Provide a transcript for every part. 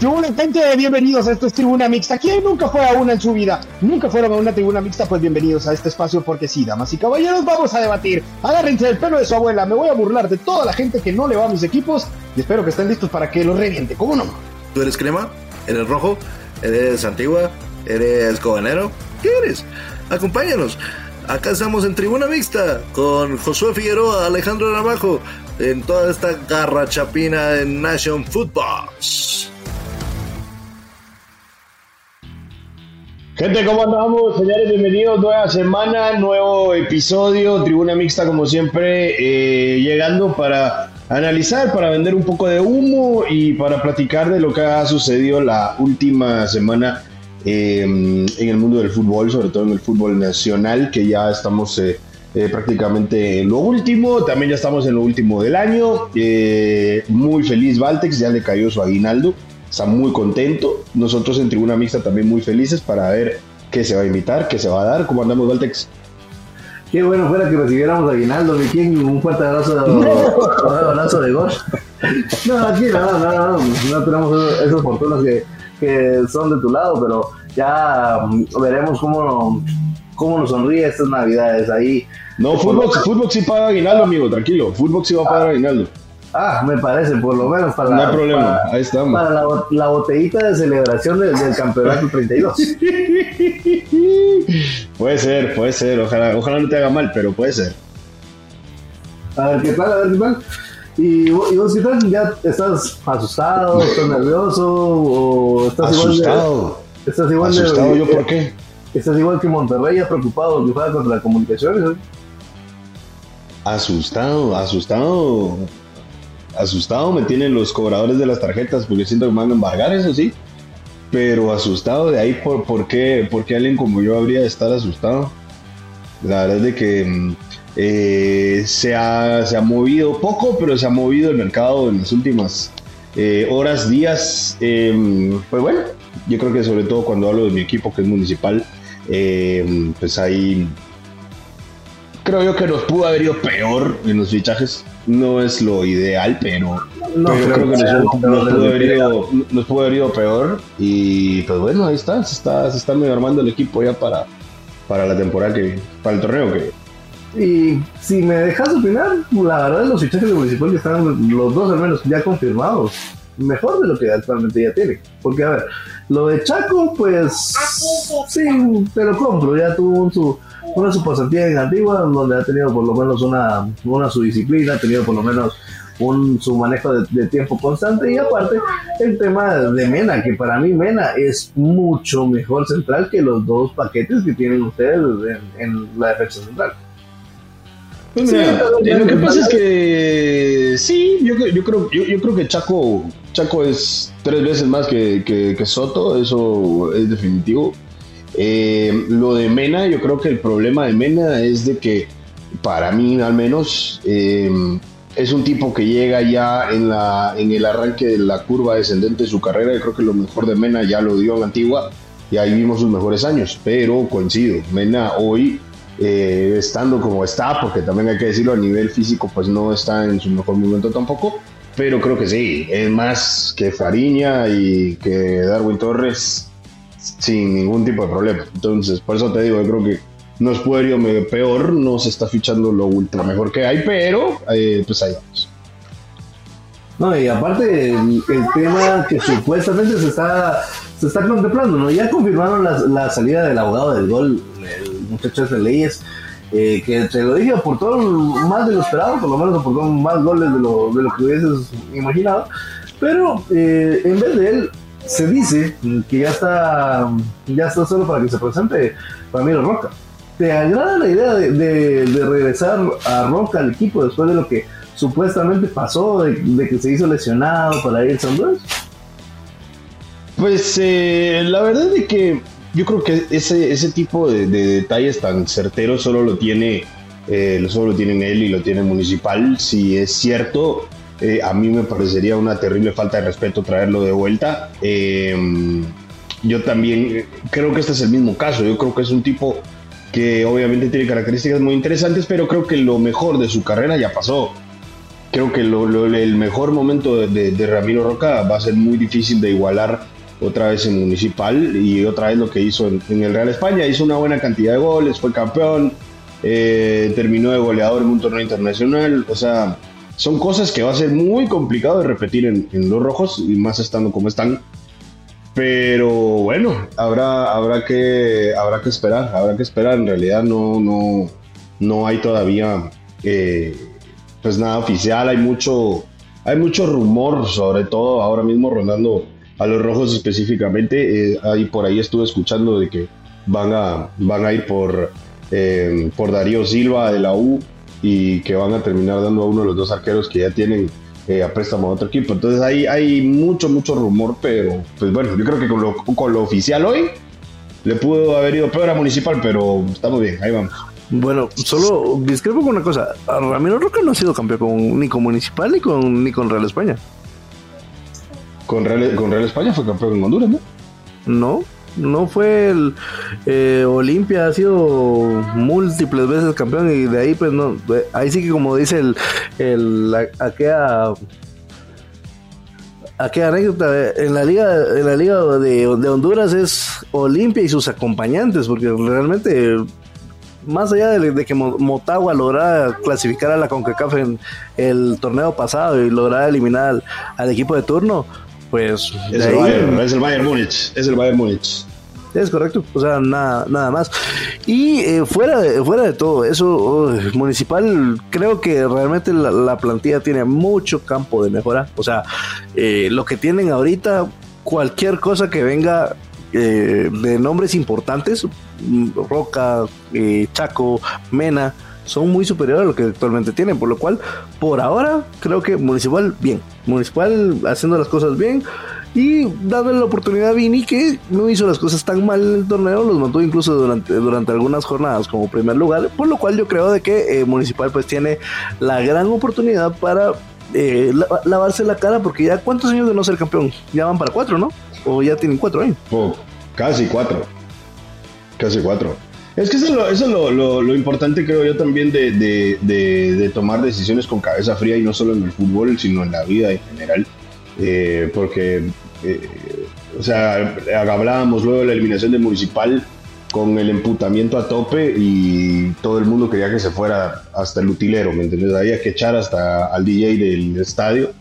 Gente, bienvenidos a esto es Tribuna Mixta. ¿Quién nunca fue a una en su vida? ¿Nunca fueron a una Tribuna Mixta? Pues bienvenidos a este espacio porque sí, damas y caballeros, vamos a debatir. Agárrense el pelo de su abuela, me voy a burlar de toda la gente que no le va a mis equipos y espero que estén listos para que lo reviente, ¿cómo no? ¿Tú eres crema? ¿Eres rojo? ¿Eres antigua? ¿Eres cobanero? ¿Qué eres? Acompáñanos. Acá estamos en Tribuna Mixta con Josué Figueroa, Alejandro Ramajo, en toda esta garra chapina en Nation Football. Gente, ¿cómo andamos? Señores, bienvenidos. Nueva semana, nuevo episodio, tribuna mixta como siempre, eh, llegando para analizar, para vender un poco de humo y para platicar de lo que ha sucedido la última semana eh, en el mundo del fútbol, sobre todo en el fútbol nacional, que ya estamos eh, prácticamente en lo último, también ya estamos en lo último del año. muy feliz Valtex, ya le cayó su aguinaldo está muy contento. Nosotros en Tribuna Mixta también muy felices para ver qué se va a invitar, qué se va a dar. ¿Cómo andamos, Valtex? Qué bueno fuera que recibiéramos a Aguinaldo, mi quién, un fuerte abrazo, un abrazo de gol. No, aquí no, no, no, no tenemos esas fortunas que, que son de tu lado, pero ya veremos cómo, cómo nos sonríe estas navidades ahí. No, fútbol, fútbol sí paga Aguinaldo, amigo, tranquilo. Fútbol sí va a pagar Aguinaldo. Ah, me parece, por lo menos para, no hay problema, ahí estamos. para la, la, botellita de celebración del, campeonato 32. puede ser, puede ser, ojalá, ojalá no te haga mal, pero puede ser. A ver qué tal, a ver qué tal. ¿Y, y vos qué tal? ¿Ya estás asustado, estás nervioso o estás asustado. igual de... Estás igual ¿Asustado yo por qué? Estás igual que Monterrey, ya preocupado que juega contra la comunicaciones. ¿eh? Asustado, asustado asustado me tienen los cobradores de las tarjetas porque siento que me van a embargar, eso sí. Pero asustado de ahí, ¿por, por, qué, por qué alguien como yo habría de estar asustado? La verdad es de que mm, eh, se, ha, se, ha, movido poco, pero se ha movido el mercado en las últimas eh, horas, días. Em, pues bueno, yo creo que sobre todo cuando hablo de mi equipo que es municipal, pues ahí creo yo que nos pudo haber ido peor en los fichajes no es lo ideal, pero, no, creo, que nos, pudo haber ido, nos, pudo haber ido, peor. Y pues bueno, ahí está, se está, se está medio armando el equipo ya para, para la temporada que para el torneo que y si me dejas opinar, la verdad los fichajes de Municipal están los dos al menos ya confirmados. Mejor de lo que actualmente ya tiene. Porque a ver, lo de Chaco, pues sí, pero compro, ya tuvo su, una su pasantía en Antigua, donde ha tenido por lo menos una, una su disciplina, ha tenido por lo menos un, su manejo de, tiempo constante y aparte el tema de Mena, que para mí Mena es mucho mejor central que los dos paquetes que tienen ustedes en, la defensa central. Pues lo que pasa es que sí, yo, yo creo, yo, yo, creo que Chaco, Chaco es tres veces más que, que, que Soto, eso es definitivo. Eh, lo de Mena, yo creo que el problema de Mena es de que, para mí al menos, eh, es un tipo que llega ya en, la, en el arranque de la curva descendente de su carrera. Yo creo que lo mejor de Mena ya lo dio en Antigua y ahí vimos sus mejores años. Pero coincido, Mena hoy, eh, estando como está, porque también hay que decirlo a nivel físico, pues no está en su mejor momento tampoco. Pero creo que sí, es más que Fariña y que Darwin Torres sin ningún tipo de problema. Entonces, por eso te digo, yo creo que no es puede peor, no se está fichando lo ultra mejor que hay, pero eh, pues ahí vamos. No, y aparte el, tema que supuestamente se está, se está contemplando, ¿no? Ya confirmaron la, salida del abogado del gol, el muchacho de leyes, eh, que te lo dije, aportó más de lo esperado, por lo menos aportó más goles de lo, de lo que hubieses imaginado, pero eh, en vez de él se dice que ya está, ya está solo para que se presente Ramiro Roca. ¿Te agrada la idea de, regresar a Roca al equipo después de lo que supuestamente pasó, de, que se hizo lesionado para ir San Luis? Pues eh, la verdad es que yo creo que ese, ese tipo de, detalles tan certeros solo lo tiene eh, solo lo tienen él y lo tiene Municipal. Si es cierto, eh, a mí me parecería una terrible falta de respeto traerlo de vuelta. Eh, yo también creo que este es el mismo caso. Yo creo que es un tipo que obviamente tiene características muy interesantes, pero creo que lo mejor de su carrera ya pasó. creo que el mejor momento de, Ramiro Roca va a ser muy difícil de igualar otra vez en Municipal y otra vez lo que hizo en, el Real España. Hizo una buena cantidad de goles, fue campeón, eh, terminó de goleador en un torneo internacional. O sea, son cosas que va a ser muy complicado de repetir en, los rojos y más estando como están. Pero bueno, habrá, habrá, que, habrá que esperar, habrá que esperar. En realidad no, no, no hay todavía eh, pues nada oficial, hay mucho, hay mucho rumor, sobre todo ahora mismo rondando a los rojos específicamente. Eh, por ahí estuve escuchando de que van a, van a ir por, eh, por Darío Silva de la U y que van a terminar dando a uno de los dos arqueros que ya tienen eh, a préstamo a otro equipo. Entonces ahí hay mucho, mucho rumor, pero pues bueno, yo creo que con lo, con lo oficial hoy le pudo haber ido peor a Municipal, pero estamos bien, ahí vamos. Bueno, solo discrepo con una cosa. Ramiro Roca no ha sido campeón ni con Municipal ni con, ni con Real España. Con Real, con Real España fue campeón en Honduras, ¿no? No, no fue el eh, Olimpia, ha sido múltiples veces campeón y de ahí pues no, ahí sí que como dice el, el aquella aquella anécdota en la liga en la liga de, de Honduras es Olimpia y sus acompañantes porque realmente más allá de, que Motagua lograra clasificar a la CONCACAF en el torneo pasado y lograra eliminar al, equipo de turno, pues... Es, el, Bayern, es el Bayern Múnich, es el Bayern Múnich. Es correcto, o sea, nada, nada más. Y eh, fuera, de, fuera de todo eso, Municipal, creo que realmente la, plantilla tiene mucho campo de mejora. O sea, eh, lo que tienen ahorita, cualquier cosa que venga eh, de nombres importantes, Roca, eh, Chaco, Mena, son muy superiores a lo que actualmente tienen, por lo cual, por ahora, creo que Municipal bien, Municipal haciendo las cosas bien y dándole la oportunidad a Vini que no hizo las cosas tan mal en el torneo, los mantuvo incluso durante, durante algunas jornadas como primer lugar, por lo cual yo creo de que eh, Municipal pues tiene la gran oportunidad para eh, lavarse la cara porque ya cuántos años de no ser campeón, ya van para cuatro, ¿no? O ya tienen cuatro años. casi cuatro. Casi cuatro. Es que eso es, lo, importante, creo yo, también de, de, tomar decisiones con cabeza fría y no solo en el fútbol, sino en la vida en general. Eh, porque, eh, o sea, hablábamos luego de la eliminación de Municipal con el emputamiento a tope y todo el mundo quería que se fuera hasta el utilero, ¿me entiendes? Había que echar hasta al DJ del estadio.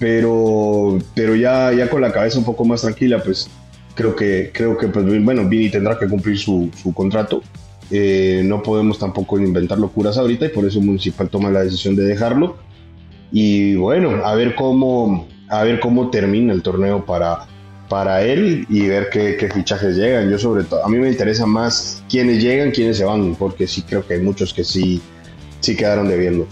Pero, pero ya, ya con la cabeza un poco más tranquila, pues creo que, creo que pues, bueno, Vini tendrá que cumplir su, su contrato. Eh, no podemos tampoco inventar locuras ahorita y por eso Municipal toma la decisión de dejarlo. Y bueno, a ver cómo, a ver cómo termina el torneo para, para él y ver qué, qué, fichajes llegan. Yo sobre todo, a mí me interesa más quiénes llegan, quiénes se van, porque sí creo que hay muchos que sí, sí quedaron debiendo.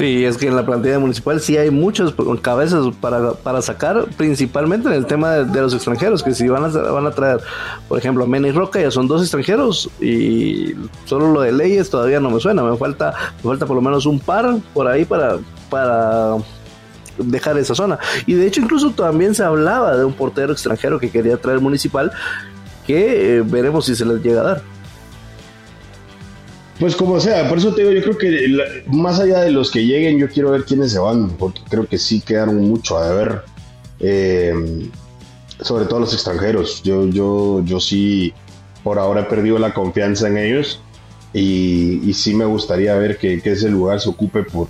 Sí, es que en la plantilla municipal sí hay muchas cabezas para, para sacar, principalmente en el tema de, los extranjeros, que si van a, van a traer, por ejemplo, Mena y Roca, ya son dos extranjeros y solo lo de leyes todavía no me suena, me falta, me falta por lo menos un par por ahí para, para dejar esa zona. Y de hecho incluso también se hablaba de un portero extranjero que quería traer municipal, que eh, veremos si se les llega a dar. Pues como sea, por eso te digo, yo creo que más allá de los que lleguen, yo quiero ver quiénes se van, porque creo que sí quedaron mucho a deber, eh, sobre todo los extranjeros. Yo, yo, yo sí, por ahora he perdido la confianza en ellos y, sí me gustaría ver que, ese lugar se ocupe por,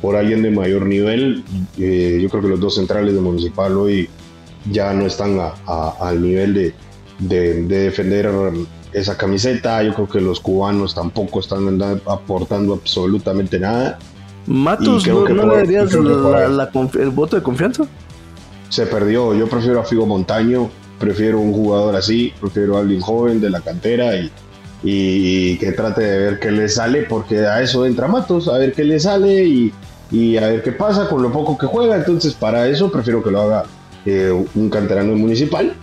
por alguien de mayor nivel. Eh, yo creo que los dos centrales de Municipal hoy ya no están al nivel de, de, de defender esa camiseta. Yo creo que los cubanos tampoco están aportando absolutamente nada. Matos, ¿no, le darías el voto de confianza? Se perdió. Yo prefiero a Figo Montaño, prefiero un jugador así, prefiero a alguien joven de la cantera y, y, que trate de ver qué le sale, porque a eso entra Matos, a ver qué le sale y, y a ver qué pasa con lo poco que juega. Entonces, para eso prefiero que lo haga eh, un canterano municipal.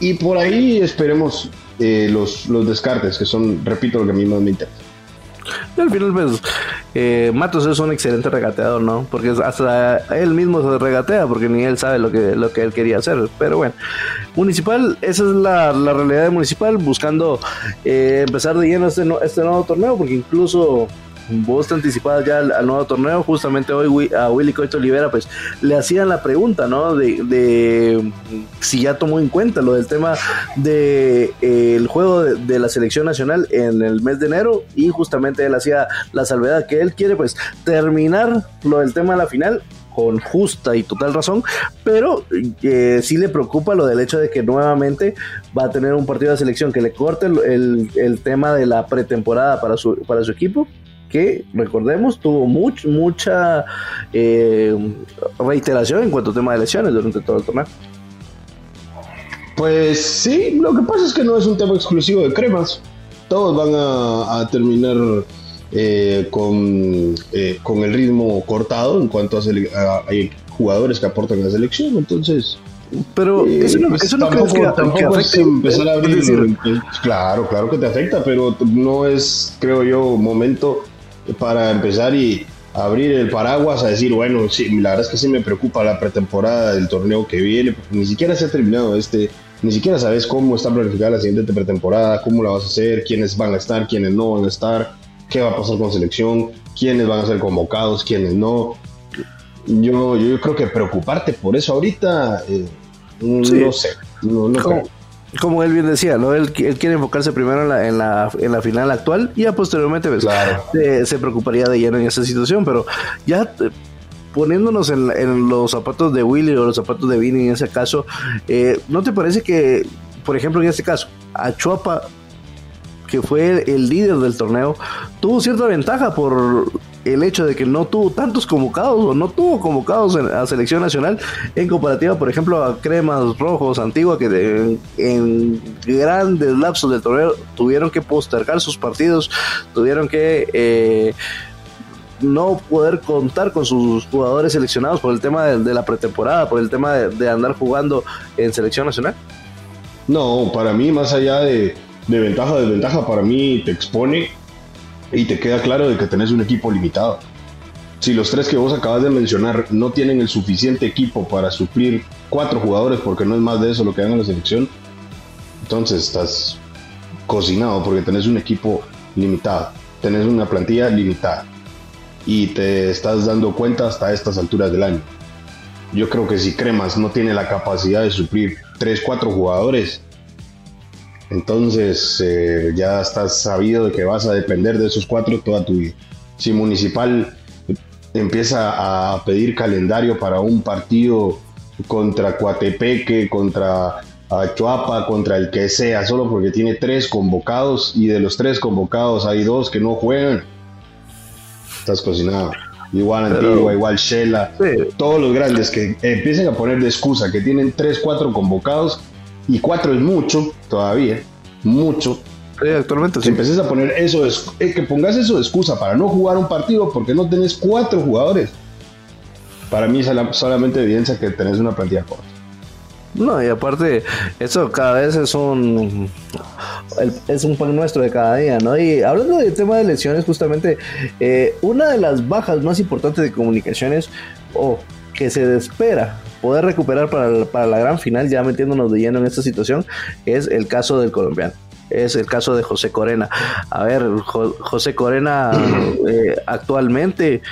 Y por ahí esperemos eh, los, los descartes, que son, repito, lo que a mí más me interesa. al final, pues, eh, Matos es un excelente regateador, ¿no? Porque hasta él mismo se regatea, porque ni él sabe lo que, lo que él quería hacer. Pero bueno, Municipal, esa es la, la realidad de Municipal, buscando eh, empezar de lleno este, este nuevo torneo, porque incluso vos te anticipabas ya al, nuevo torneo, justamente hoy a Willy Coito Olivera pues le hacían la pregunta, ¿no? De, si ya tomó en cuenta lo del tema de eh, el juego de, la selección nacional en el mes de enero. Y justamente él hacía la salvedad que él quiere pues terminar lo del tema de la final con justa y total razón, pero eh, sí le preocupa lo del hecho de que nuevamente va a tener un partido de selección que le corte el, el tema de la pretemporada para su, para su equipo que recordemos tuvo much, mucha eh, reiteración en cuanto a tema de lesiones durante todo el torneo. Pues sí, lo que pasa es que no es un tema exclusivo de cremas. Todos van a, terminar eh, con, eh, con el ritmo cortado en cuanto a, hay jugadores que aportan a la selección. Entonces, pero eso no, pues eso no creo que, tampoco es empezar a abrir. claro, claro que te afecta, pero no es, creo yo, momento para empezar y abrir el paraguas a decir, bueno, sí, la verdad es que sí me preocupa la pretemporada del torneo que viene, porque ni siquiera se ha terminado este, ni siquiera sabes cómo está planificada la siguiente pretemporada, cómo la vas a hacer, quiénes van a estar, quiénes no van a estar, qué va a pasar con selección, quiénes van a ser convocados, quiénes no. Yo, yo creo que preocuparte por eso ahorita, eh, no sé, no, no creo como él bien decía, ¿no? Él, quiere enfocarse primero en la, en la, en la final actual y ya posteriormente pues, se, preocuparía de lleno en esa situación, pero ya eh, poniéndonos en, los zapatos de Willy o los zapatos de Vini en ese caso, eh, ¿no te parece que, por ejemplo, en este caso, a Chuapa, que fue el líder del torneo, tuvo cierta ventaja por el hecho de que no tuvo tantos convocados o no tuvo convocados a selección nacional en comparativa, por ejemplo, a Cremas Rojos, Antigua, que en grandes lapsos del torneo tuvieron que postergar sus partidos, tuvieron que eh, no poder contar con sus jugadores seleccionados por el tema de, la pretemporada, por el tema de, andar jugando en selección nacional. No, para mí, más allá de, de ventaja, desventaja, para mí te expone y te queda claro de que tenés un equipo limitado. Si los tres que vos acabas de mencionar no tienen el suficiente equipo para suplir cuatro jugadores, porque no es más de eso lo que dan en la selección, entonces estás cocinado porque tenés un equipo limitado, tenés una plantilla limitada y te estás dando cuenta hasta estas alturas del año. Yo creo que si Cremas no tiene la capacidad de suplir tres, cuatro jugadores, entonces eh, ya estás sabido de que vas a depender de esos cuatro toda tu vida. Si Municipal empieza a pedir calendario para un partido contra Coatepeque, contra Chuapa, contra el que sea, solo porque tiene tres convocados y de los tres convocados hay dos que no juegan, estás cocinado. Igual Antigua, igual Shela, todos los grandes que empiecen a poner de excusa que tienen tres, cuatro convocados y cuatro es mucho todavía, mucho. actualmente si empieces a poner eso, eh, que pongas eso de excusa para no jugar un partido porque no tenés cuatro jugadores, para mí es solamente evidencia que tenés una plantilla corta. No, y aparte, eso cada vez es un es un pan nuestro de cada día, ¿no? Y hablando del tema de lesiones, justamente, eh, una de las bajas más importantes de comunicaciones, o que se espera poder recuperar para, la gran final, ya metiéndonos de lleno en esta situación, es el caso del colombiano es el caso de José Corena. A ver, José Corena eh, actualmente,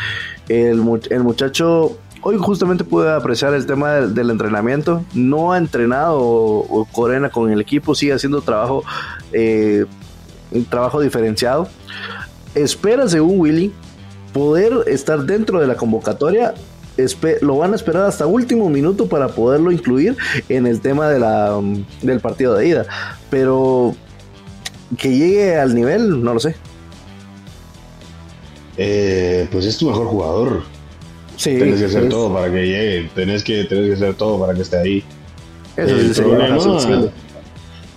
el, el, muchacho, hoy justamente pude apreciar el tema del, entrenamiento, no ha entrenado Corena con el equipo, sigue haciendo trabajo, eh, un trabajo diferenciado. Espera, según Willy, poder estar dentro de la convocatoria lo van a esperar hasta último minuto para poderlo incluir en el tema de la, um, del partido de ida. Pero que llegue al nivel, no lo sé. Eh, pues es tu mejor jugador. Sí, tenés que hacer todo para que llegue. Tenés que, tenés que hacer todo para que esté ahí. Eso el problema,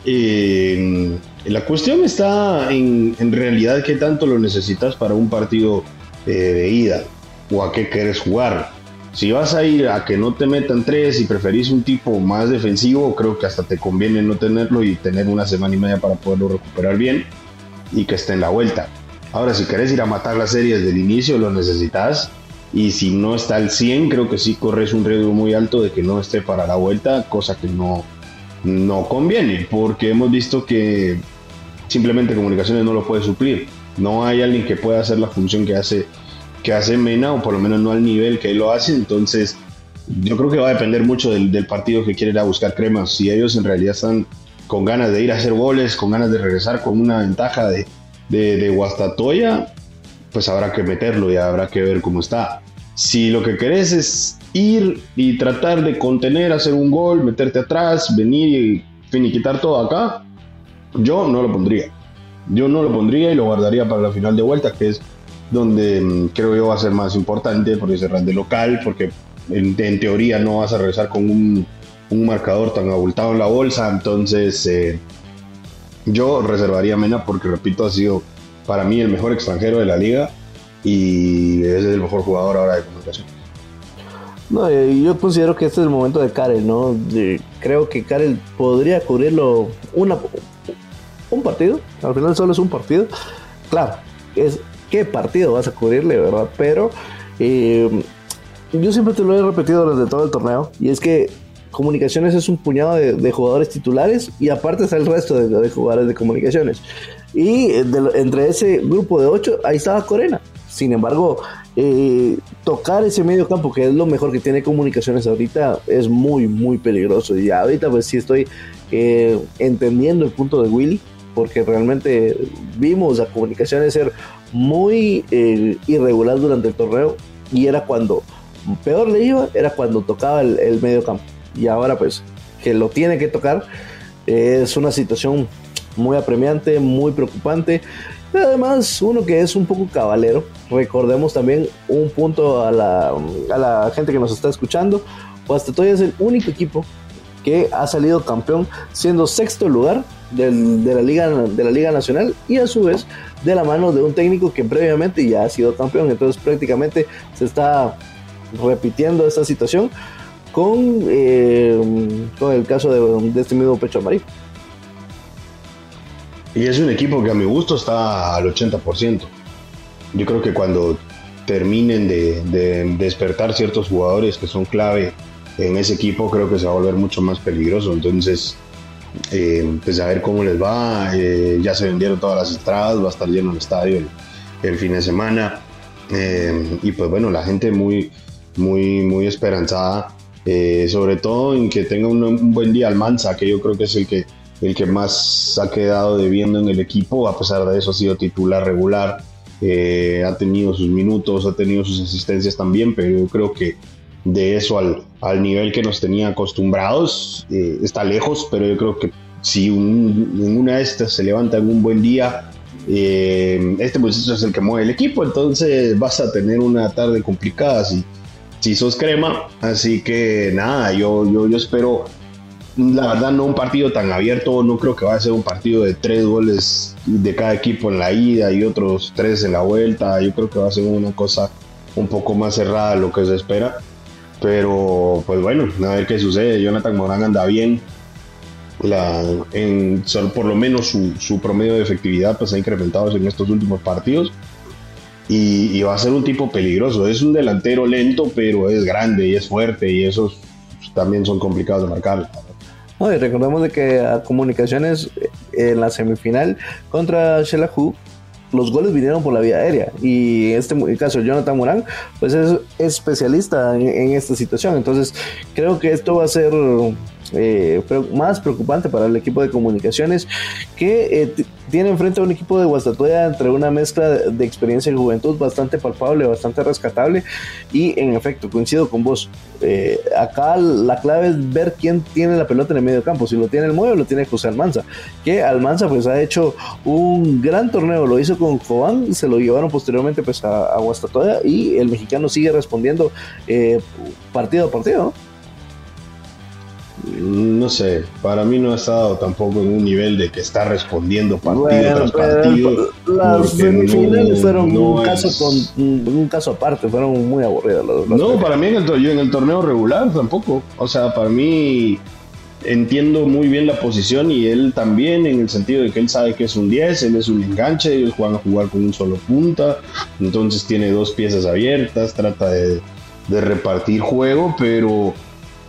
y la cuestión está en, en realidad qué tanto lo necesitas para un partido eh, de ida o a qué quieres jugar. Si vas a ir a que no te metan tres y preferís un tipo más defensivo, creo que hasta te conviene no tenerlo y tener una semana y media para poderlo recuperar bien y que esté en la vuelta. Ahora, si querés ir a matar las series del inicio, lo necesitas. Y si no está al 100, creo que sí corres un riesgo muy alto de que no esté para la vuelta, cosa que no, no conviene, porque hemos visto que simplemente comunicaciones no lo puede suplir. No hay alguien que pueda hacer la función que hace, que hace Mena, o por lo menos no al nivel que él lo hace. Entonces, yo creo que va a depender mucho del, partido que quiere ir a buscar Cremas. Si ellos en realidad están con ganas de ir a hacer goles, con ganas de regresar con una ventaja de, de, de Guastatoya, pues habrá que meterlo y habrá que ver cómo está. Si lo que querés es ir y tratar de contener, hacer un gol, meterte atrás, venir y finiquitar todo acá, yo no lo pondría. Yo no lo pondría y lo guardaría para la final de vuelta, que es donde mm, creo yo va a ser más importante, porque cerrar de local, porque en, teoría no vas a regresar con un, marcador tan abultado en la bolsa. Entonces, eh, yo reservaría Mena porque, repito, ha sido para mí el mejor extranjero de la liga y es el mejor jugador ahora de comunicación. No, yo considero que este es el momento de Karel, ¿no? creo que Karel podría cubrirlo una, un partido, al final solo es un partido. Claro, es qué partido vas a cubrirle, ¿verdad? Pero eh, yo siempre te lo he repetido desde todo el torneo, y es que Comunicaciones es un puñado de, jugadores titulares y aparte está el resto de, jugadores de Comunicaciones. Y entre ese grupo de ocho, ahí estaba Corena. Sin embargo, eh, tocar ese medio campo, que es lo mejor que tiene comunicaciones ahorita, es muy, muy peligroso. Y ahorita pues sí estoy eh, entendiendo el punto de Willy, porque realmente vimos a comunicaciones ser muy eh, irregular durante el torneo y era cuando peor le iba, era cuando tocaba el, el medio campo. Y ahora pues que lo tiene que tocar, es una situación muy apremiante, muy preocupante. Además, uno que es un poco cabalero, recordemos también un punto a la, a la gente que nos está escuchando, Guastatoya es el único equipo que ha salido campeón siendo sexto lugar de, la Liga, de la Liga Nacional y a su vez de la mano de un técnico que previamente ya ha sido campeón. Entonces prácticamente se está repitiendo esta situación con, eh, con el caso de, de este mismo Pecho Amarillo. Y es un equipo que a mi gusto está al 80%. Yo creo que cuando terminen de, despertar ciertos jugadores que son clave en ese equipo, creo que se va a volver mucho más peligroso. Entonces, eh, pues a ver cómo les va. Eh, ya se vendieron todas las entradas, va a estar lleno el estadio el, fin de semana. Eh, y pues bueno, la gente muy, muy, muy esperanzada, sobre todo en que tenga un, un buen día Almanza, que yo creo que es el que el que más ha quedado debiendo en el equipo, a pesar de eso ha sido titular regular, eh, ha tenido sus minutos, ha tenido sus asistencias también, pero yo creo que de eso al, al nivel que nos tenía acostumbrados eh, está lejos, pero yo creo que si en una de estas se levanta un buen día, eh, este muchacho es el que mueve el equipo, entonces vas a tener una tarde complicada si, si sos crema, así que nada, yo, yo, yo espero la verdad no un partido tan abierto, no creo que vaya a ser un partido de tres goles de cada equipo en la ida y otros tres en la vuelta, yo creo que va a ser una cosa un poco más cerrada de lo que se espera, pero pues bueno, a ver qué sucede, Jonathan Morán anda bien, la, en, por lo menos su, promedio de efectividad pues ha incrementado en estos últimos partidos. Y, va a ser un tipo peligroso, es un delantero lento pero es grande y es fuerte y esos también son complicados de marcar. Y recordemos de que a Comunicaciones eh, en la semifinal contra Shelahu los goles vinieron por la vía aérea. Y en este caso Jonathan Morán pues es especialista en, esta situación. Entonces creo que esto va a ser eh, más preocupante para el equipo de comunicaciones que eh, tiene enfrente a un equipo de Guastatoya entre una mezcla de experiencia y juventud bastante palpable, bastante rescatable. Y en efecto coincido con vos. Eh, acá la clave es ver quién tiene la pelota en el medio campo, si lo tiene el Muevo lo tiene José Almanza, que Almanza pues ha hecho un gran torneo, lo hizo con Cobán, se lo llevaron posteriormente pues a, a Guastatoya y el mexicano sigue respondiendo partido a partido no sé, para mí no ha estado tampoco en un nivel de que está respondiendo partido tras partido. Las semifinales fueron un, caso con, un caso aparte, fueron muy aburridas. no, para mí en el, yo en el torneo regular tampoco. O sea, para mí entiendo muy bien la posición y él también en el sentido de que él sabe que es un 10, él es un enganche, ellos juegan a jugar con un solo punta, entonces tiene dos piezas abiertas, trata de, de repartir juego, pero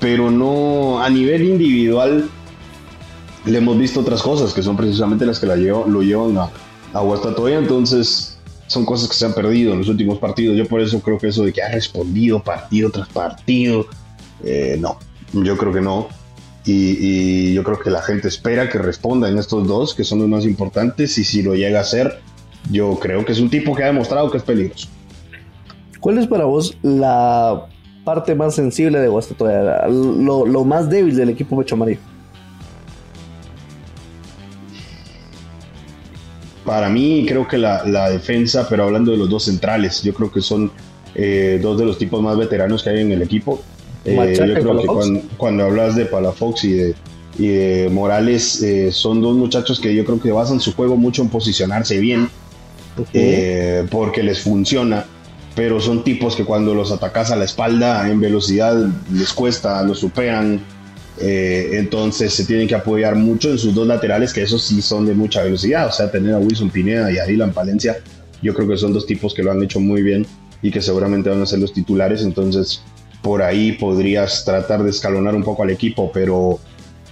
pero no a nivel individual le hemos visto otras cosas que son precisamente las que la lo llevan a Guastatoya, entonces son cosas que se han perdido en los últimos partidos. Yo por eso creo que eso de que ha respondido partido tras partido, eh, no, yo creo que no. Y, yo creo que la gente espera que responda en estos dos, que son los más importantes, y si lo llega a hacer, yo creo que es un tipo que ha demostrado que es peligroso. ¿Cuál es para vos la parte más sensible de Guastatoya, lo, lo más débil del equipo Pecho Amarillo? Para mí creo que la, la, defensa, pero hablando de los dos centrales, yo creo que son eh, dos de los tipos más veteranos que hay en el equipo. Eh, yo creo que cuando, hablas de Palafox y de, y de Morales, eh, son dos muchachos que yo creo que basan su juego mucho en posicionarse bien, porque les funciona, pero son tipos que cuando los atacas a la espalda en velocidad les cuesta, los superan, eh, entonces se tienen que apoyar mucho en sus dos laterales, que esos sí son de mucha velocidad. O sea, tener a Wilson Pineda y a Dylan Palencia, yo creo que son dos tipos que lo han hecho muy bien y que seguramente van a ser los titulares. Entonces, por ahí podrías tratar de escalonar un poco al equipo, pero,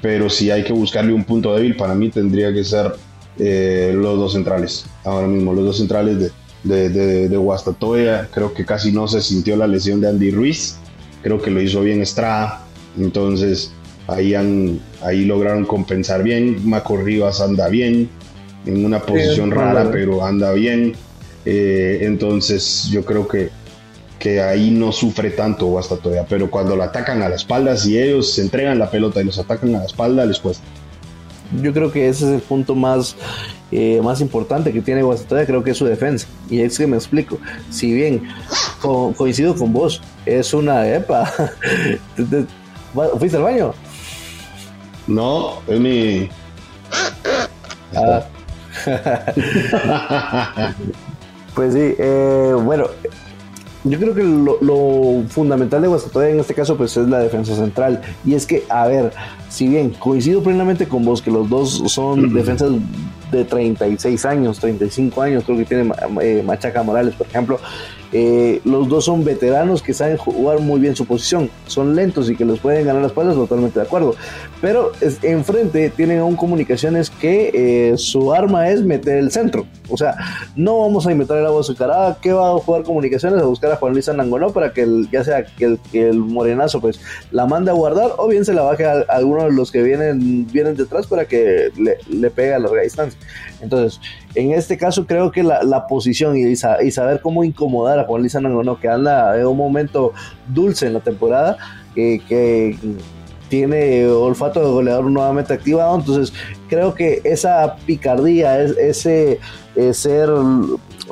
pero si hay que buscarle un punto débil, para mí tendría que ser eh, los dos centrales. Ahora mismo, los dos centrales de, de, de, de Guastatoya. Creo que casi no se sintió la lesión de Andy Ruiz. Creo que lo hizo bien Estrada. Entonces, Ahí, han, ahí lograron compensar bien. Maco Rivas anda bien, en una posición rara, pero anda bien. Eh, entonces yo creo que, que ahí no sufre tanto hasta todavía. Pero cuando lo atacan a la espalda, si ellos se entregan la pelota y los atacan a la espalda, les cuesta. Yo creo que ese es el punto más, eh, más importante que tiene Guastatoya, creo que es su defensa. Y es que me explico. Si bien coincido con vos, es una EPA. ¿Fuiste al baño? No, es mi. Ah. pues sí, eh, bueno, yo creo que lo, fundamental de Guastatoya en este caso pues es la defensa central. Y es que, a ver, si bien coincido plenamente con vos que los dos son defensas de 36 años, 35 años, creo que tiene eh, Machaca Morales, por ejemplo, eh, los dos son veteranos que saben jugar muy bien su posición, son lentos y que los pueden ganar las palas, totalmente de acuerdo. Pero enfrente tienen aún comunicaciones que eh, su arma es meter el centro. O sea, no vamos a inventar el agua azucarada. ¿Qué va a jugar comunicaciones? A buscar a Juan Luis Anangoló para que ya sea que el, el, morenazo pues la mande a guardar o bien se la baje a, alguno de los que vienen, vienen detrás para que le, le pegue a larga distancia. Entonces, en este caso creo que la, posición y, saber cómo incomodar a Juan Luis Anangonó, que anda en un momento dulce en la temporada, que tiene olfato de goleador nuevamente activado, entonces creo que esa picardía, ese ser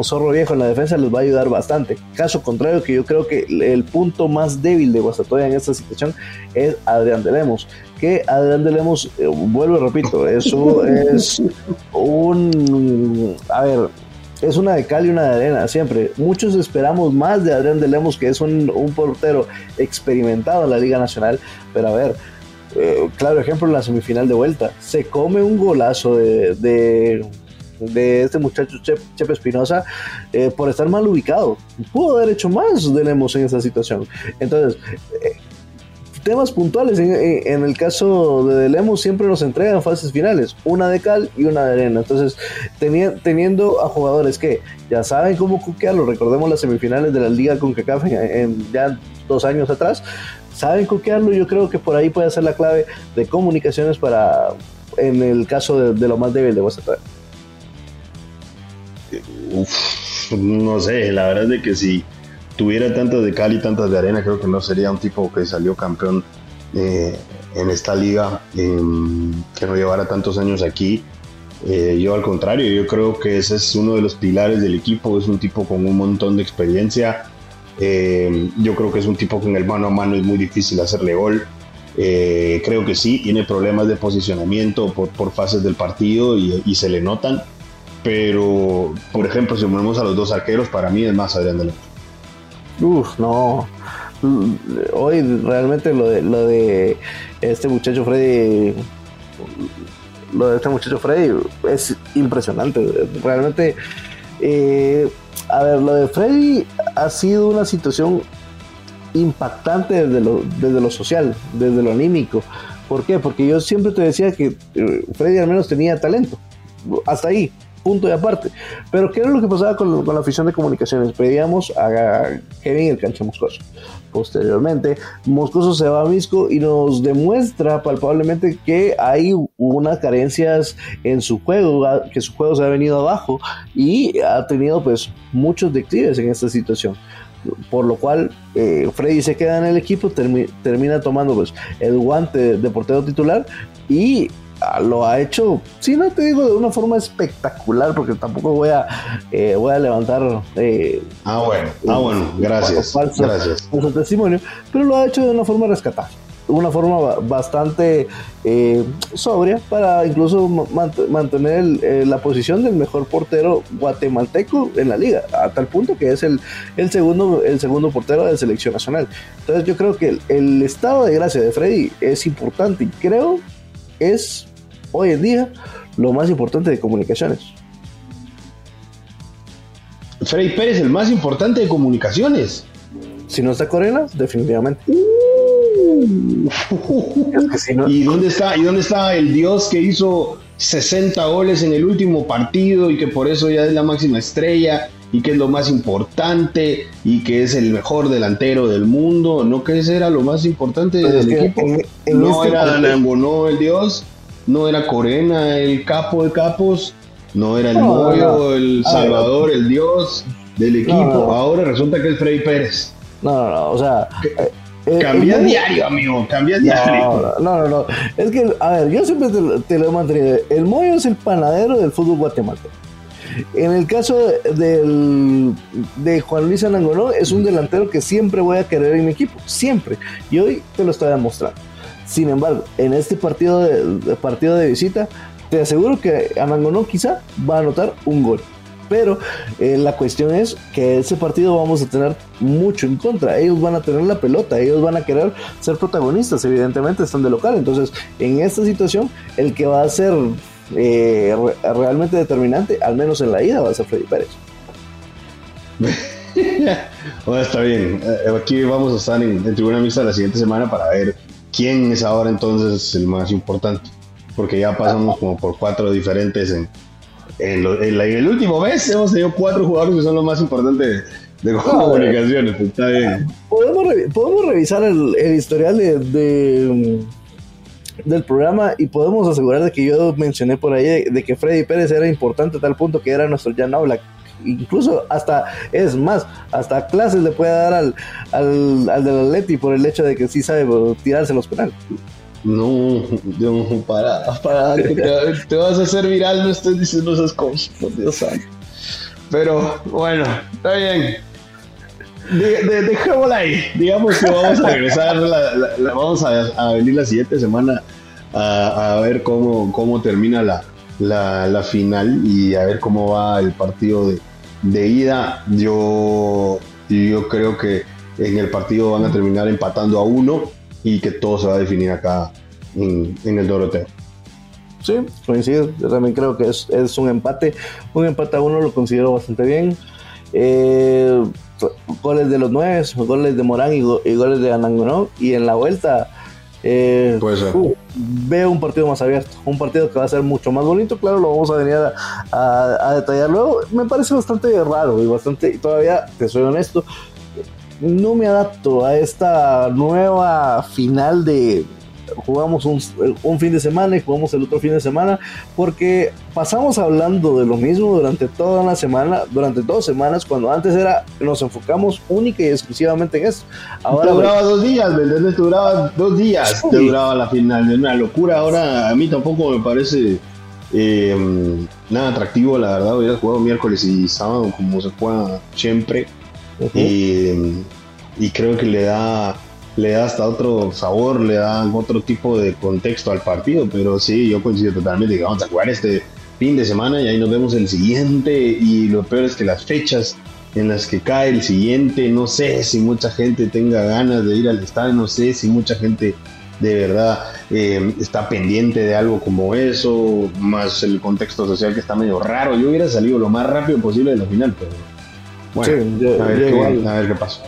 zorro viejo en la defensa les va a ayudar bastante. Caso contrario, que yo creo que el punto más débil de Guastatoya en esta situación es Adrián de Lemos. Que Adrián de Lemos, eh, vuelvo y repito, eso es un. A ver, es una de cal y una de arena, siempre. Muchos esperamos más de Adrián de Lemos, que es un, portero experimentado en la Liga Nacional, pero a ver, eh, claro ejemplo en la semifinal de vuelta, se come un golazo de, de, este muchacho Chepe Espinosa eh, por estar mal ubicado. Pudo haber hecho más de Lemos en esa situación. Entonces, eh, temas puntuales. En, el caso de Lemos siempre nos entregan fases finales, una de cal y una de arena. Entonces, teniendo a jugadores que ya saben cómo cuquearlo, recordemos las semifinales de la Liga con CACAF en, ya dos años atrás, saben cuquearlo. Yo creo que por ahí puede ser la clave de comunicaciones para, en el caso de, lo más débil de Guastatoya. no sé, la verdad es de que si tuviera tantas de cal y tantas de arena, creo que no sería un tipo que salió campeón eh, en esta liga, em, que no llevara tantos años aquí. Eh, yo al contrario, yo creo que ese es uno de los pilares del equipo, es un tipo con un montón de experiencia. Em, yo creo que es un tipo que en el mano a mano es muy difícil hacerle gol. Eh, creo que sí, tiene problemas de posicionamiento por, fases del partido y, se le notan. Pero, por ejemplo, si ponemos a los dos arqueros, para mí es más Adrián de Uf, no. Hoy realmente lo de, lo de este muchacho Freddy, lo de este muchacho Freddy es impresionante. Realmente, eh, a ver, lo de Freddy ha sido una situación impactante desde lo, desde lo social, desde lo anímico. ¿Por qué? Porque yo siempre te decía que eh, Freddy al menos tenía talento. Hasta ahí. Punto de aparte. Pero ¿qué era lo que pasaba con, la afición de comunicaciones? Pedíamos a Kevin el cancha Moscoso. Posteriormente, Moscoso se va a Misco y nos demuestra palpablemente que hay unas carencias en su juego, que su juego se ha venido abajo y ha tenido pues muchos declives en esta situación por lo cual eh, Freddy se queda en el equipo, termina tomando pues el guante de portero titular y lo ha hecho, si no te digo de una forma espectacular, porque tampoco voy a, eh, voy a levantar. Eh, ah, bueno, ah, bueno, gracias. Falso, gracias. testimonio, pero lo ha hecho de una forma rescatable una forma bastante eh, sobria para incluso mantener la posición del mejor portero guatemalteco en la liga, a tal punto que es el, el, segundo, el segundo portero de selección nacional. Entonces yo creo que el, el estado de gracia de Freddy es importante y creo es hoy en día lo más importante de comunicaciones. Freddy Pérez, el más importante de comunicaciones. Si no está Corena, definitivamente. ¿Y, dónde está, ¿Y dónde está el Dios que hizo 60 goles en el último partido y que por eso ya es la máxima estrella y que es lo más importante y que es el mejor delantero del mundo? ¿No que ese era lo más importante del equipo? no este era Lambono el Dios no era Corena el capo de capos, no era el no, el Salvador, el Dios del equipo. Ahora resulta que es Freddy Pérez. No, no, no, o sea. Eh, eh, cambia diario, amigo, cambia diario. No, no, no, Es que, a ver, yo siempre te, lo he mantenido. El Moyo es el panadero del fútbol guatemalteco. En el caso del, de Juan Luis Anangonó, es un delantero que siempre voy a querer en mi equipo, siempre. Y hoy te lo estoy demostrando. Sin embargo, en este partido de, partido de visita, te aseguro que Anangonó quizá va a anotar un gol. Pero eh, la cuestión es que ese partido vamos a tener mucho en contra. Ellos van a tener la pelota, ellos van a querer ser protagonistas, evidentemente están de local. Entonces, en esta situación, el que va a ser eh, realmente determinante, al menos en la ida, va a ser Freddy Pérez. bueno, está bien. Eh, aquí vamos a estar en, en tribuna mixta la siguiente semana para ver quién es ahora entonces el más importante. Porque ya pasamos como por cuatro diferentes en, en, el último mes. Hemos tenido cuatro jugadores que son los más importantes de, comunicaciones. Pues, está bien. Podemos, revisar el, historial de, del programa y podemos asegurar de que yo mencioné por ahí de, que Freddy Pérez era importante a tal punto que era nuestro Jan Oblak incluso hasta, es más, hasta clases le puede dar al, al, al del Atleti por el hecho de que sí sabe tirarse los penales. No, Dios, para, para, te, vas a hacer viral, no estoy diciendo esas cosas, por Dios santo. Pero bueno, está bien. De, dejémosla ahí. Digamos que vamos a regresar, vamos a, venir la siguiente semana a, a ver cómo, cómo termina la, final y a ver cómo va el partido de, de ida, yo, yo creo que en el partido van a terminar empatando a uno y que todo se va a definir acá en, el Doroteo. Sí, coincido. Yo también creo que es, un empate. Un empate a uno lo considero bastante bien. Eh, goles de los nueve, goles de Morán y, y goles de Anangonó. Y en la vuelta eh, uh, veo un partido más abierto, un partido que va a ser mucho más bonito, claro, lo vamos a venir a, detallar luego. Me parece bastante raro y bastante, todavía, te soy honesto, no me adapto a esta nueva final de, jugamos un, fin de semana y jugamos el otro fin de semana, porque pasamos hablando de lo mismo durante toda una semana, durante dos semanas, cuando antes era, nos enfocamos única y exclusivamente en eso. Ahora duraba dos días, ¿me duraba dos días, te duraba la final, de una locura. Ahora a mí tampoco me parece eh, nada atractivo, la verdad, hubiera jugado miércoles y sábado como se juega siempre. Eh, y creo que le da le da hasta otro sabor, le da otro tipo de contexto al partido, pero sí, yo coincido totalmente que vamos a jugar este fin de semana y ahí nos vemos el siguiente y lo peor es que las fechas en las que cae el siguiente, no sé si mucha gente tenga ganas de ir al estadio, no sé si mucha gente de verdad eh, está pendiente de algo como eso, más el contexto social que está medio raro. Yo hubiera salido lo más rápido posible de la final, pero bueno, a, ver qué, a ver qué pasa.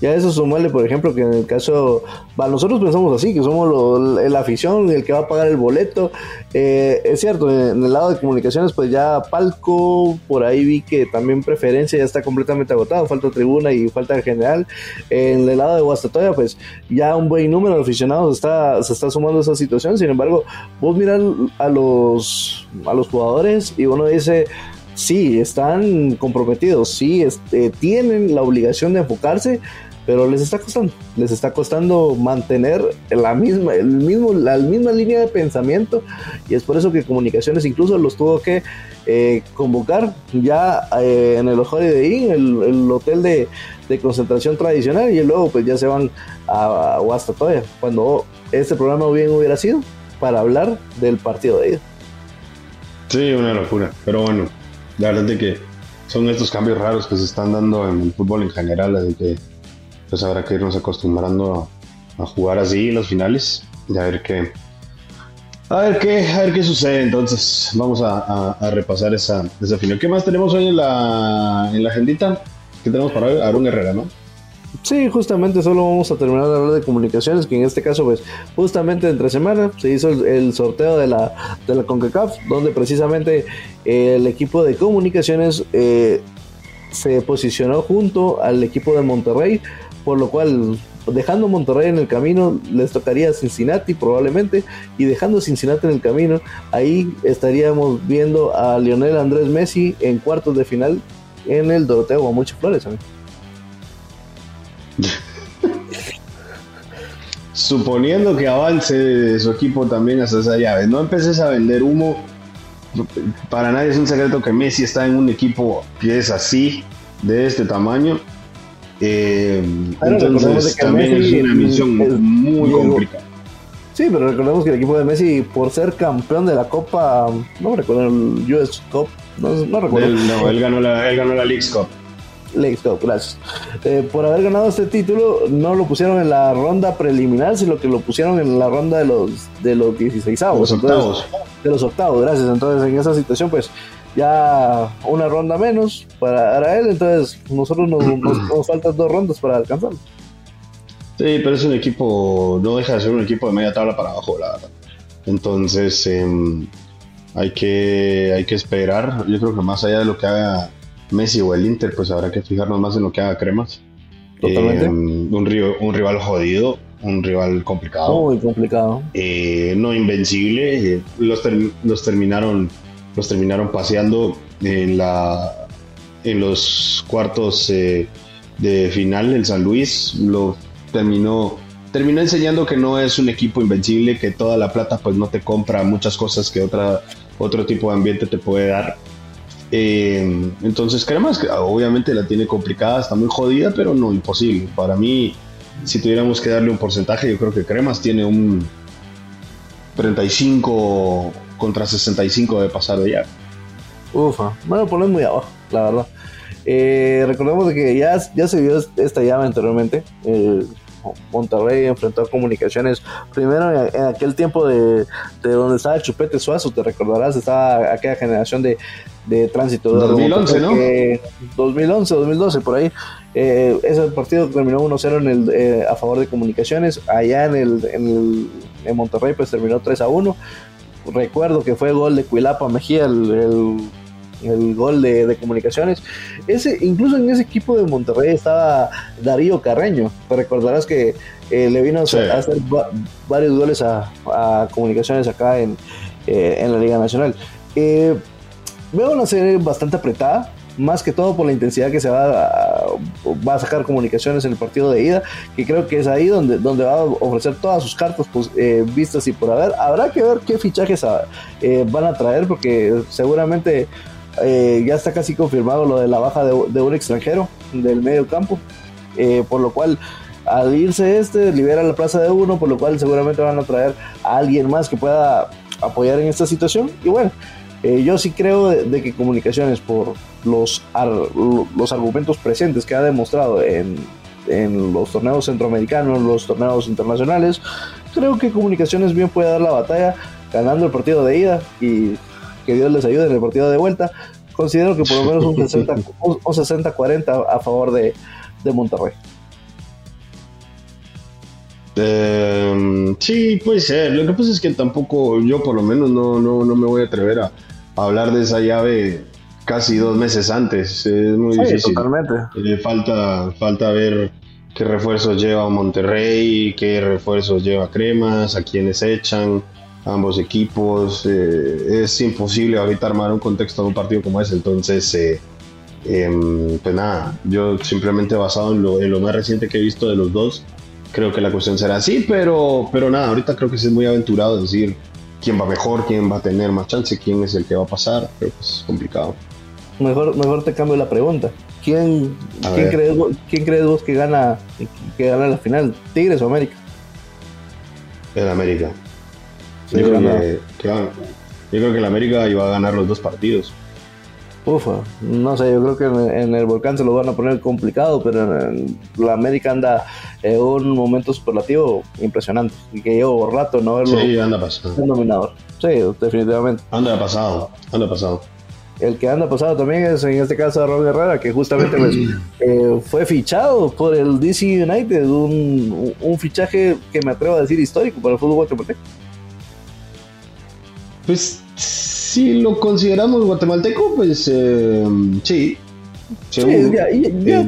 Ya eso sumarle, por ejemplo, que en el caso, nosotros pensamos así, que somos la afición, el que va a pagar el boleto. Eh, es cierto, en, el lado de comunicaciones, pues ya palco, por ahí vi que también preferencia ya está completamente agotado, falta tribuna y falta general. En el lado de Guastatoya, pues ya un buen número de aficionados está, se está sumando a esa situación. Sin embargo, vos miras a los, a los jugadores y uno dice sí, están comprometidos, sí, este, tienen la obligación de enfocarse, pero les está costando, les está costando mantener la misma, el mismo, la misma línea de pensamiento y es por eso que comunicaciones incluso los tuvo que eh, convocar ya eh, en el Holiday Inn, el, el hotel de, concentración tradicional y luego pues ya se van a, a Guastatoya, cuando este programa bien hubiera sido para hablar del partido de ida. Sí, una locura, pero bueno, la verdad es que son estos cambios raros que se están dando en el fútbol en general, así que pues habrá que irnos acostumbrando a, jugar así los finales y a ver qué a ver qué a ver qué sucede entonces vamos a, repasar esa, esa final ¿qué más tenemos hoy en la en la agendita? ¿qué tenemos para hoy? Aaron Herrera ¿no? Sí, justamente solo vamos a terminar de hablar de comunicaciones, que en este caso, pues, justamente entre semana se hizo el, sorteo de la, de la CONCACAF, donde precisamente el equipo de comunicaciones eh, se posicionó junto al equipo de Monterrey por lo cual dejando Monterrey en el camino les tocaría Cincinnati probablemente y dejando Cincinnati en el camino ahí estaríamos viendo a Lionel Andrés Messi en cuartos de final en el Doroteo Guamuchi Flores suponiendo que avance su equipo también hasta esa llave no empeces a vender humo. Para nadie es un secreto que Messi está en un equipo que es así de este tamaño eh, entonces también es una misión muy complicada. Sí, pero recordemos que el equipo de Messi, por ser campeón de la Copa, no me recuerdo el US Cup, no, recuerdo. no, él ganó la, él ganó la League's Cup. Gracias. Eh, por haber ganado este título, no lo pusieron en la ronda preliminar, sino que lo pusieron en la ronda de los de los 16 avos. Los octavos. de los octavos, gracias. Entonces, en esa situación, pues, ya una ronda menos para, él, entonces nosotros nos, nos, faltan dos rondas para alcanzarlo. Sí, pero es un equipo, no deja de ser un equipo de media tabla para abajo, la verdad. Entonces em, hay, que, hay que esperar. Yo creo que más allá de lo que haga Messi o el Inter, pues habrá que fijarnos más en lo que haga Cremas. Totalmente. Em, un, rival, un rival jodido, un rival complicado. Muy complicado. Eh, no invencible. Eh, los, los terminaron los terminaron paseando en, la, en los cuartos eh, de final. El San Luis lo terminó, terminó enseñando que no es un equipo invencible, que toda la plata pues no te compra muchas cosas que otra, otro tipo de ambiente te puede dar. Eh, entonces Cremas obviamente la tiene complicada, está muy jodida, pero no imposible. Para mí, si tuviéramos que darle un porcentaje, yo creo que Cremas tiene un 35 contra 65 de pasar de ya. Ufa, bueno, poner muy abajo, la verdad. Eh, recordemos que ya, se vio esta llave anteriormente. Monterrey enfrentó a Comunicaciones primero en, aquel tiempo de, donde estaba Chupete Suazo, te recordarás, estaba aquella generación de, de tránsito. 2011, ¿no? 2011, 2012, por ahí. Eh, ese partido terminó 1-0 en el, eh, a favor de Comunicaciones. Allá en el, en el en Monterrey, pues terminó 3 a 1 recuerdo que fue gol de Cuilapa Mejía, el, gol de, comunicaciones. Ese, incluso en ese equipo de Monterrey estaba Darío Carreño. Te recordarás que eh, le vino a hacer, varios goles a, comunicaciones acá en, eh, en la Liga Nacional. Eh, veo una serie bastante apretada más que todo por la intensidad que se va a, va a sacar comunicaciones en el partido de ida, que creo que es ahí donde, donde va a ofrecer todas sus cartas pues, eh, vistas y por haber. Habrá que ver qué fichajes eh, van a traer, porque seguramente eh, ya está casi confirmado lo de la baja de, un extranjero del medio campo, por lo cual al irse este libera la plaza de uno, por lo cual seguramente van a traer a alguien más que pueda apoyar en esta situación. Y bueno, eh, yo sí creo de, que Comunicaciones, por los, los argumentos presentes que ha demostrado en, en, los torneos centroamericanos, los torneos internacionales, creo que Comunicaciones bien puede dar la batalla ganando el partido de ida y que Dios les ayude en el partido de vuelta. Considero que por lo menos un 60-40 a favor de, de Monterrey. Em, sí, puede ser. Lo que pasa es que tampoco, yo por lo menos no, no, no me voy a atrever a, hablar de esa llave casi dos meses antes. Es muy difícil. Totalmente. Eh, falta, falta ver qué refuerzos lleva Monterrey, qué refuerzos lleva Cremas, a quienes echan ambos equipos. Eh, es imposible ahorita armar un contexto de un partido como ese. Entonces, eh, em, pues nada, yo simplemente basado en lo, en lo más reciente que he visto de los dos creo que la cuestión será así, pero, pero nada, ahorita creo que es muy aventurado decir quién va mejor, quién va a tener más chance, quién es el que va a pasar, creo que es complicado. Mejor, mejor te cambio la pregunta. ¿Quién, ¿quién, crees, ¿quién crees vos que gana, que gana la final? ¿Tigres o América? El América. Yo, creo que, yo creo que el América iba a ganar los dos partidos. Ufa, no sé, yo creo que en, el volcán se lo van a poner complicado, pero en, la América anda en un momento superlativo impresionante y que llevo rato no verlo sí, anda pasado. dominador. Sí, definitivamente. Anda pasado, anda pasado. El que anda pasado también es en este caso Ron Herrera, que justamente pues, eh, fue fichado por el DC United, un, un, fichaje que me atrevo a decir histórico para el fútbol guatemalteco. Pues si lo consideramos guatemalteco, pues eh, sí. Sí, ya, ya,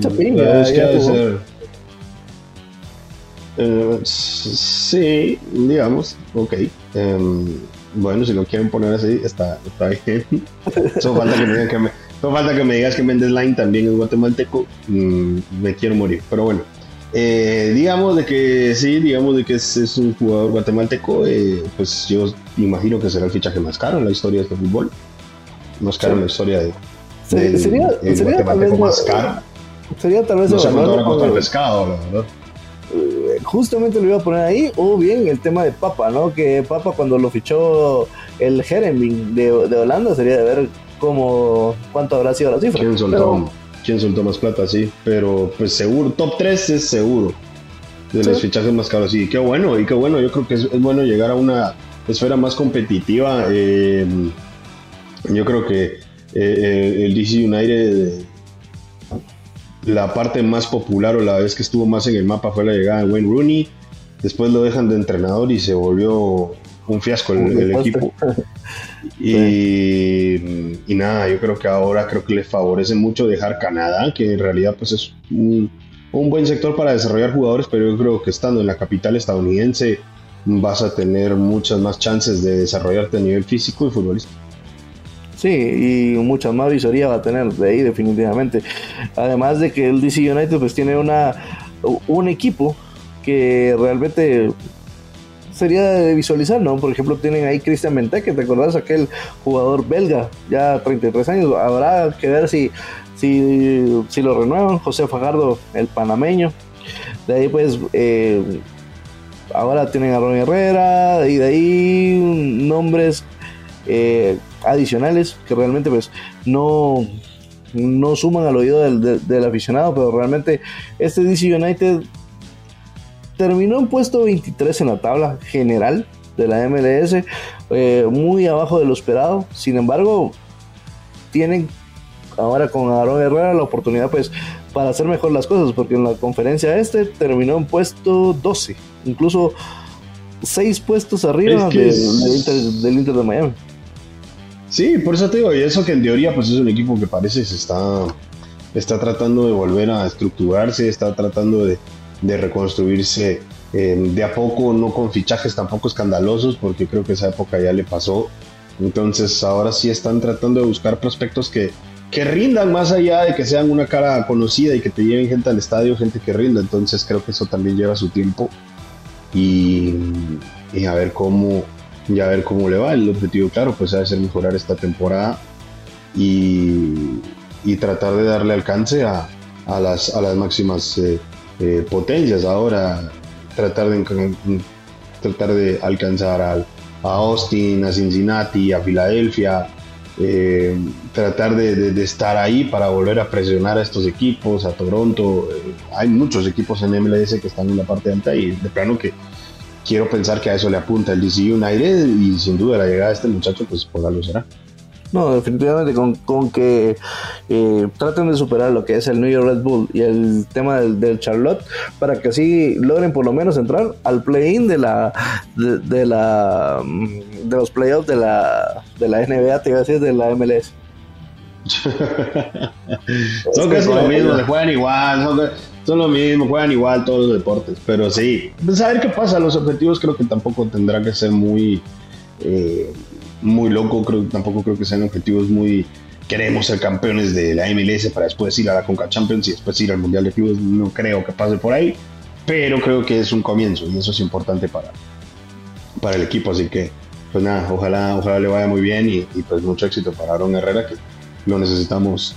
eh, sí, digamos, ok. Em, bueno, si lo quieren poner así, está, está bien. Solo falta que me, digan que me, falta que me digas que Mendes Line también es guatemalteco. Mm, me quiero morir, pero bueno. Eh, digamos de que sí, digamos de que es, un jugador guatemalteco, eh, pues yo imagino que será el fichaje más caro en la historia de este fútbol. Más caro en la historia de, sería, sería tal vez más caro. Sería tal vez no sé cuánto el pescado, la verdad. Eh, justamente lo iba a poner ahí, o bien el tema de Papa, ¿no? Que Papa cuando lo fichó el Jeremy de, de Holanda sería de ver cómo cuánto habrá sido la cifra. ¿Quién soltó? Quién soltó más plata, sí. Pero pues seguro, top 3 es seguro. De los fichajes más caros. Y qué bueno, y qué bueno. Yo creo que es, bueno llegar a una esfera más competitiva. Eh, yo creo que eh, eh, el DC United, la parte más popular o la vez que estuvo más en el mapa fue la llegada de Wayne Rooney. Después lo dejan de entrenador y se volvió un fiasco el, equipo. Y, nada, yo creo que ahora creo que le favorece mucho dejar Canadá, que en realidad pues es un, buen sector para desarrollar jugadores, pero yo creo que estando en la capital estadounidense vas a tener muchas más chances de desarrollarte a nivel físico y futbolístico. Sí, y mucha más visoría va a tener de ahí definitivamente. Además de que el DC United pues tiene una un equipo que realmente sería de visualizar, ¿no? Por ejemplo, tienen ahí Cristian Benteke, ¿te acordás? Aquel jugador belga, ya 33 años, habrá que ver si, si, si lo renuevan. José Fajardo, el panameño. De ahí, pues, eh, ahora tienen a Ron Herrera, y de ahí nombres eh, adicionales que realmente, pues, no no suman al oído del, del, aficionado, pero realmente este DC United terminó en puesto 23 en la tabla general de la MLS, eh, muy abajo de lo esperado. Sin embargo, tienen ahora con Aaron Herrera la oportunidad pues para hacer mejor las cosas, porque en la conferencia este terminó en puesto 12, incluso 6 puestos arriba del, Inter, de Miami. Sí, por eso te digo, y eso que en teoría pues es un equipo que parece se está, está tratando de volver a estructurarse, está tratando de, de reconstruirse eh, de a poco, no con fichajes tampoco escandalosos, porque creo que esa época ya le pasó. Entonces ahora sí están tratando de buscar prospectos que, que rindan más allá de que sean una cara conocida y que te lleven gente al estadio, gente que rinda. Entonces creo que eso también lleva su tiempo y, y a ver cómo y a ver cómo le va. El objetivo, claro, pues es mejorar esta temporada y, y tratar de darle alcance a, a, las, a las máximas eh, eh, potencias ahora tratar de, tratar de alcanzar a, a Austin, a Cincinnati, a Filadelfia, eh, tratar de, estar ahí para volver a presionar a estos equipos, a Toronto. Eh, hay muchos equipos en MLS que están en la parte alta y de plano que quiero pensar que a eso le apunta el DC United y sin duda la llegada de este muchacho pues por algo será. No, definitivamente con, con que eh, traten de superar lo que es el New York Red Bull y el tema del, Charlotte para que así logren por lo menos entrar al play-in de la de, la de los playoffs de la de la NBA, te iba a decir de la MLS. son casi lo mismo, juegan igual, son, lo mismo, juegan igual todos los deportes, pero sí, pues qué pasa, los objetivos creo que tampoco tendrá que ser muy eh, muy loco, creo, tampoco creo que sean objetivos muy queremos ser campeones de la MLS para después ir a la Conca Champions y después ir al Mundial de Clubes, no creo que pase por ahí, pero creo que es un comienzo y eso es importante para, para el equipo, así que pues nada, ojalá, ojalá le vaya muy bien y, pues mucho éxito para Aaron Herrera que lo necesitamos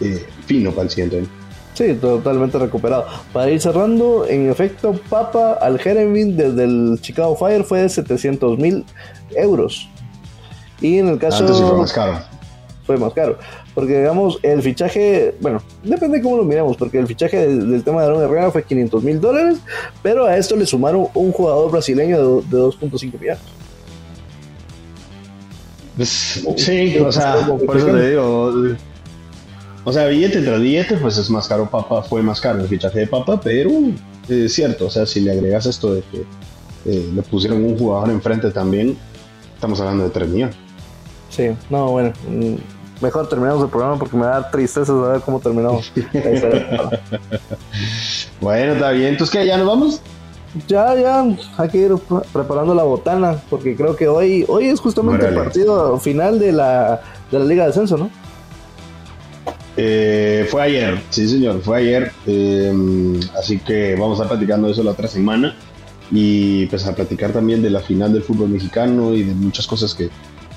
eh, fino para el siguiente año. Sí, totalmente recuperado. Para ir cerrando, en efecto, Papa al Jeremy desde el Chicago Fire fue de 700 mil euros. Y en el caso. fue más caro. Fue más caro. Porque, digamos, el fichaje, bueno, depende de cómo lo miramos, porque el fichaje del, tema de Aaron Herrera fue 500 mil dólares, pero a esto le sumaron un jugador brasileño de, 2.5 millones. Pues, sí, o sea, por eso te digo. O sea, billete tras billete, pues es más caro Papa, fue más caro el fichaje de Papa, pero es cierto, o sea, si le agregas esto de que eh, le pusieron un jugador enfrente también, estamos hablando de 3 millones. Sí, no, bueno, mm, mejor terminamos el programa porque me da tristeza saber cómo terminamos. bueno, está bien. Entonces, ¿qué? ¿Ya nos vamos? Ya, ya, hay que ir preparando la botana porque creo que hoy hoy es justamente el partido final de la, de la Liga de Ascenso, ¿no? Eh, fue ayer, sí señor, fue ayer. Eh, así que vamos a estar platicando eso la otra semana y pues a platicar también de la final del fútbol mexicano y de muchas cosas que,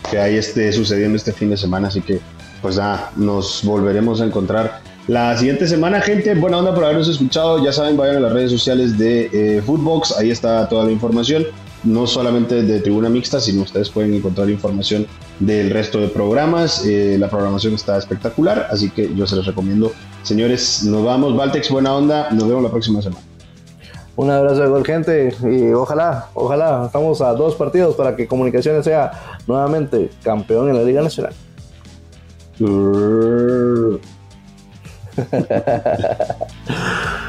que hay este, sucediendo este fin de semana. Así que, pues nada, nos volveremos a encontrar la siguiente semana, gente. Buena onda por habernos escuchado. Ya saben, vayan a las redes sociales de eh, Footbox, ahí está toda la información. No solamente de Tribuna Mixta, sino ustedes pueden encontrar información del resto de programas. Eh, la programación está espectacular, así que yo se los recomiendo. Señores, nos vamos. Valtex, buena onda. Nos vemos la próxima semana. Un abrazo de gol, gente. Y ojalá, ojalá, estamos a dos partidos para que Comunicaciones sea nuevamente campeón en la Liga Nacional.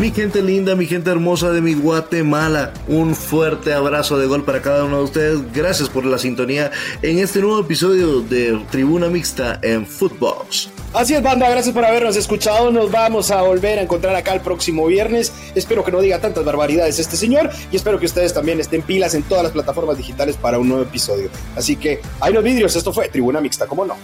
Mi gente linda, mi gente hermosa de mi Guatemala, un fuerte abrazo de gol para cada uno de ustedes. Gracias por la sintonía en este nuevo episodio de Tribuna Mixta en Footbox. Así es, banda, gracias por habernos escuchado. Nos vamos a volver a encontrar acá el próximo viernes. Espero que no diga tantas barbaridades este señor y espero que ustedes también estén pilas en todas las plataformas digitales para un nuevo episodio. Así que, hay los vidrios, esto fue Tribuna Mixta, ¿cómo no?